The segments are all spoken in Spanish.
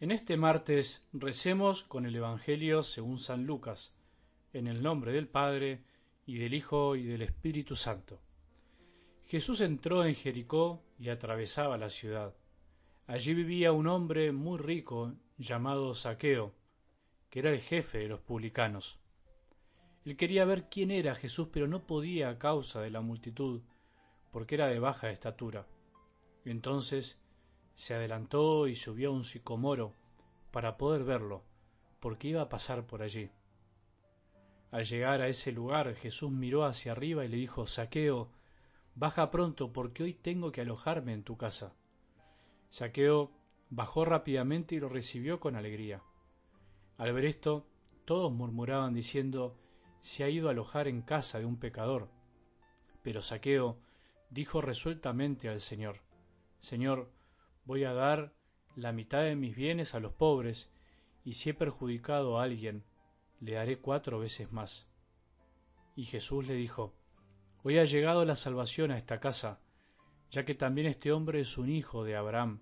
En este martes recemos con el Evangelio según San Lucas, en el nombre del Padre, y del Hijo, y del Espíritu Santo. Jesús entró en Jericó y atravesaba la ciudad. Allí vivía un hombre muy rico llamado Saqueo, que era el jefe de los publicanos. Él quería ver quién era Jesús, pero no podía a causa de la multitud, porque era de baja estatura. Entonces se adelantó y subió a un sicomoro para poder verlo, porque iba a pasar por allí. Al llegar a ese lugar Jesús miró hacia arriba y le dijo, Saqueo, baja pronto porque hoy tengo que alojarme en tu casa. Saqueo bajó rápidamente y lo recibió con alegría. Al ver esto, todos murmuraban diciendo, se ha ido a alojar en casa de un pecador. Pero Saqueo dijo resueltamente al Señor, Señor, voy a dar la mitad de mis bienes a los pobres, y si he perjudicado a alguien, le haré cuatro veces más. Y Jesús le dijo, Hoy ha llegado la salvación a esta casa, ya que también este hombre es un hijo de Abraham,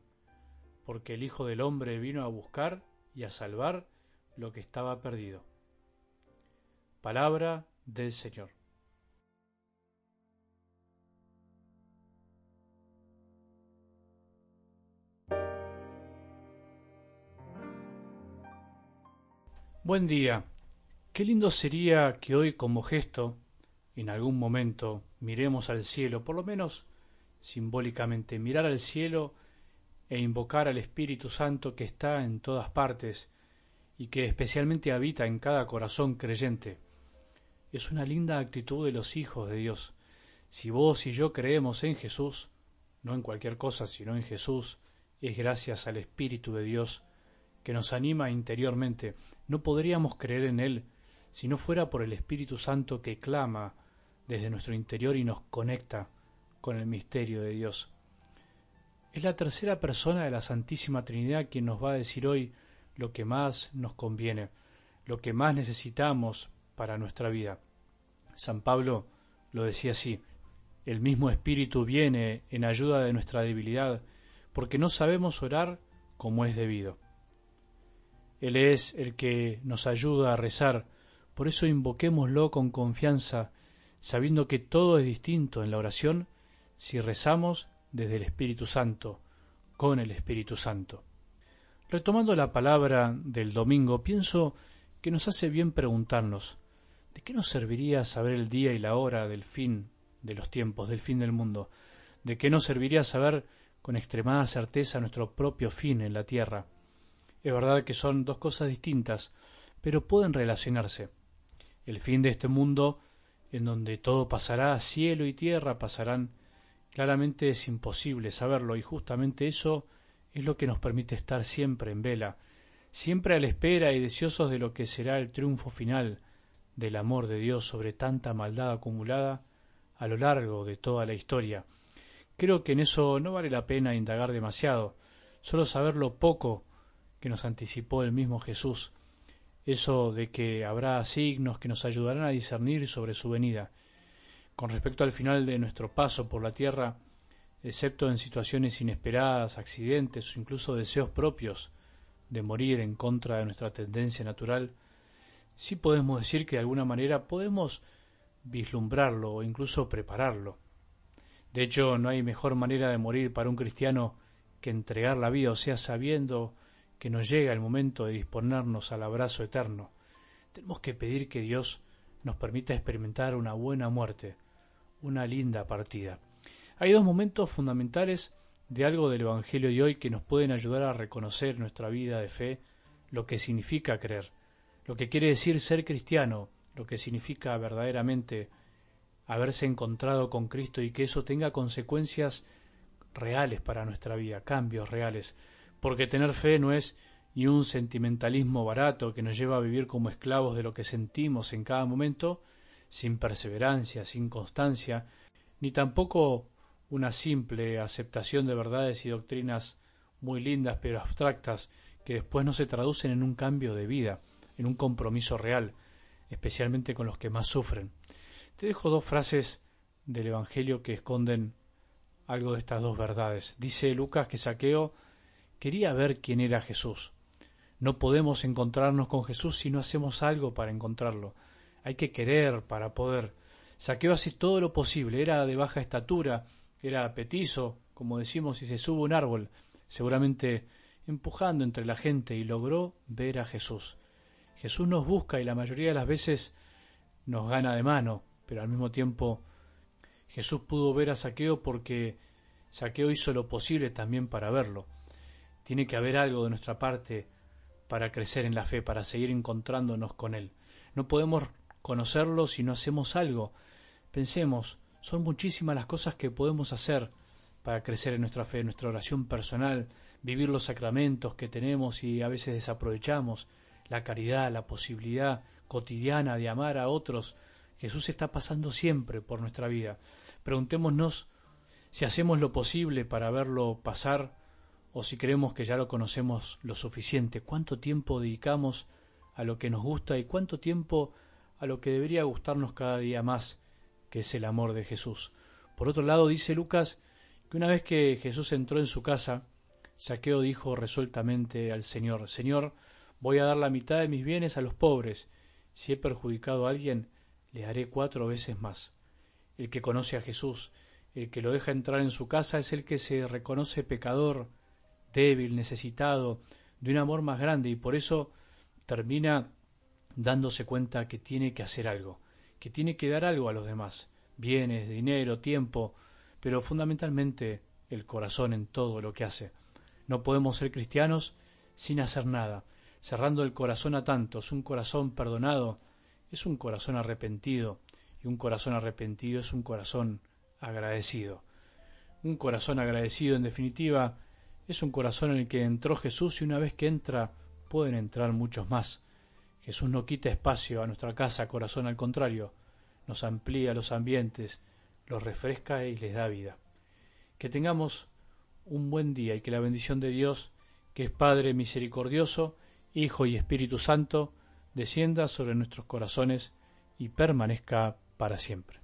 porque el Hijo del Hombre vino a buscar y a salvar lo que estaba perdido. Palabra del Señor. Buen día. Qué lindo sería que hoy como gesto, en algún momento, miremos al cielo, por lo menos simbólicamente, mirar al cielo e invocar al Espíritu Santo que está en todas partes y que especialmente habita en cada corazón creyente. Es una linda actitud de los hijos de Dios. Si vos y yo creemos en Jesús, no en cualquier cosa, sino en Jesús, es gracias al Espíritu de Dios que nos anima interiormente. No podríamos creer en Él si no fuera por el Espíritu Santo que clama desde nuestro interior y nos conecta con el misterio de Dios. Es la tercera persona de la Santísima Trinidad quien nos va a decir hoy lo que más nos conviene, lo que más necesitamos para nuestra vida. San Pablo lo decía así, el mismo Espíritu viene en ayuda de nuestra debilidad, porque no sabemos orar como es debido. Él es el que nos ayuda a rezar, por eso invoquémoslo con confianza, sabiendo que todo es distinto en la oración si rezamos desde el Espíritu Santo, con el Espíritu Santo. Retomando la palabra del domingo, pienso que nos hace bien preguntarnos, ¿de qué nos serviría saber el día y la hora del fin de los tiempos, del fin del mundo? ¿De qué nos serviría saber con extremada certeza nuestro propio fin en la tierra? Es verdad que son dos cosas distintas, pero pueden relacionarse. El fin de este mundo, en donde todo pasará, cielo y tierra pasarán, claramente es imposible saberlo y justamente eso es lo que nos permite estar siempre en vela, siempre a la espera y deseosos de lo que será el triunfo final del amor de Dios sobre tanta maldad acumulada a lo largo de toda la historia. Creo que en eso no vale la pena indagar demasiado, solo saber lo poco que nos anticipó el mismo Jesús, eso de que habrá signos que nos ayudarán a discernir sobre su venida. Con respecto al final de nuestro paso por la tierra, excepto en situaciones inesperadas, accidentes o incluso deseos propios de morir en contra de nuestra tendencia natural, sí podemos decir que de alguna manera podemos vislumbrarlo o incluso prepararlo. De hecho, no hay mejor manera de morir para un cristiano que entregar la vida, o sea, sabiendo que nos llega el momento de disponernos al abrazo eterno, tenemos que pedir que Dios nos permita experimentar una buena muerte, una linda partida. Hay dos momentos fundamentales de algo del Evangelio de hoy que nos pueden ayudar a reconocer nuestra vida de fe, lo que significa creer, lo que quiere decir ser cristiano, lo que significa verdaderamente haberse encontrado con Cristo y que eso tenga consecuencias reales para nuestra vida, cambios reales porque tener fe no es ni un sentimentalismo barato que nos lleva a vivir como esclavos de lo que sentimos en cada momento, sin perseverancia, sin constancia, ni tampoco una simple aceptación de verdades y doctrinas muy lindas pero abstractas que después no se traducen en un cambio de vida, en un compromiso real, especialmente con los que más sufren. Te dejo dos frases del Evangelio que esconden algo de estas dos verdades. Dice Lucas que Saqueo quería ver quién era Jesús. No podemos encontrarnos con Jesús si no hacemos algo para encontrarlo. Hay que querer para poder. Saqueo hace todo lo posible. Era de baja estatura, era petizo, como decimos, si se sube un árbol, seguramente empujando entre la gente y logró ver a Jesús. Jesús nos busca y la mayoría de las veces nos gana de mano, pero al mismo tiempo Jesús pudo ver a Saqueo porque Saqueo hizo lo posible también para verlo. Tiene que haber algo de nuestra parte para crecer en la fe, para seguir encontrándonos con Él. No podemos conocerlo si no hacemos algo. Pensemos, son muchísimas las cosas que podemos hacer para crecer en nuestra fe, en nuestra oración personal, vivir los sacramentos que tenemos y a veces desaprovechamos, la caridad, la posibilidad cotidiana de amar a otros. Jesús está pasando siempre por nuestra vida. Preguntémonos si hacemos lo posible para verlo pasar o si creemos que ya lo conocemos lo suficiente, cuánto tiempo dedicamos a lo que nos gusta y cuánto tiempo a lo que debería gustarnos cada día más, que es el amor de Jesús. Por otro lado, dice Lucas que una vez que Jesús entró en su casa, Saqueo dijo resueltamente al Señor, Señor, voy a dar la mitad de mis bienes a los pobres. Si he perjudicado a alguien, le haré cuatro veces más. El que conoce a Jesús, el que lo deja entrar en su casa, es el que se reconoce pecador, débil, necesitado, de un amor más grande, y por eso termina dándose cuenta que tiene que hacer algo, que tiene que dar algo a los demás, bienes, dinero, tiempo, pero fundamentalmente el corazón en todo lo que hace. No podemos ser cristianos sin hacer nada, cerrando el corazón a tantos. Un corazón perdonado es un corazón arrepentido, y un corazón arrepentido es un corazón agradecido. Un corazón agradecido, en definitiva, es un corazón en el que entró Jesús y una vez que entra pueden entrar muchos más. Jesús no quita espacio a nuestra casa, corazón, al contrario, nos amplía los ambientes, los refresca y les da vida. Que tengamos un buen día y que la bendición de Dios, que es Padre misericordioso, Hijo y Espíritu Santo, descienda sobre nuestros corazones y permanezca para siempre.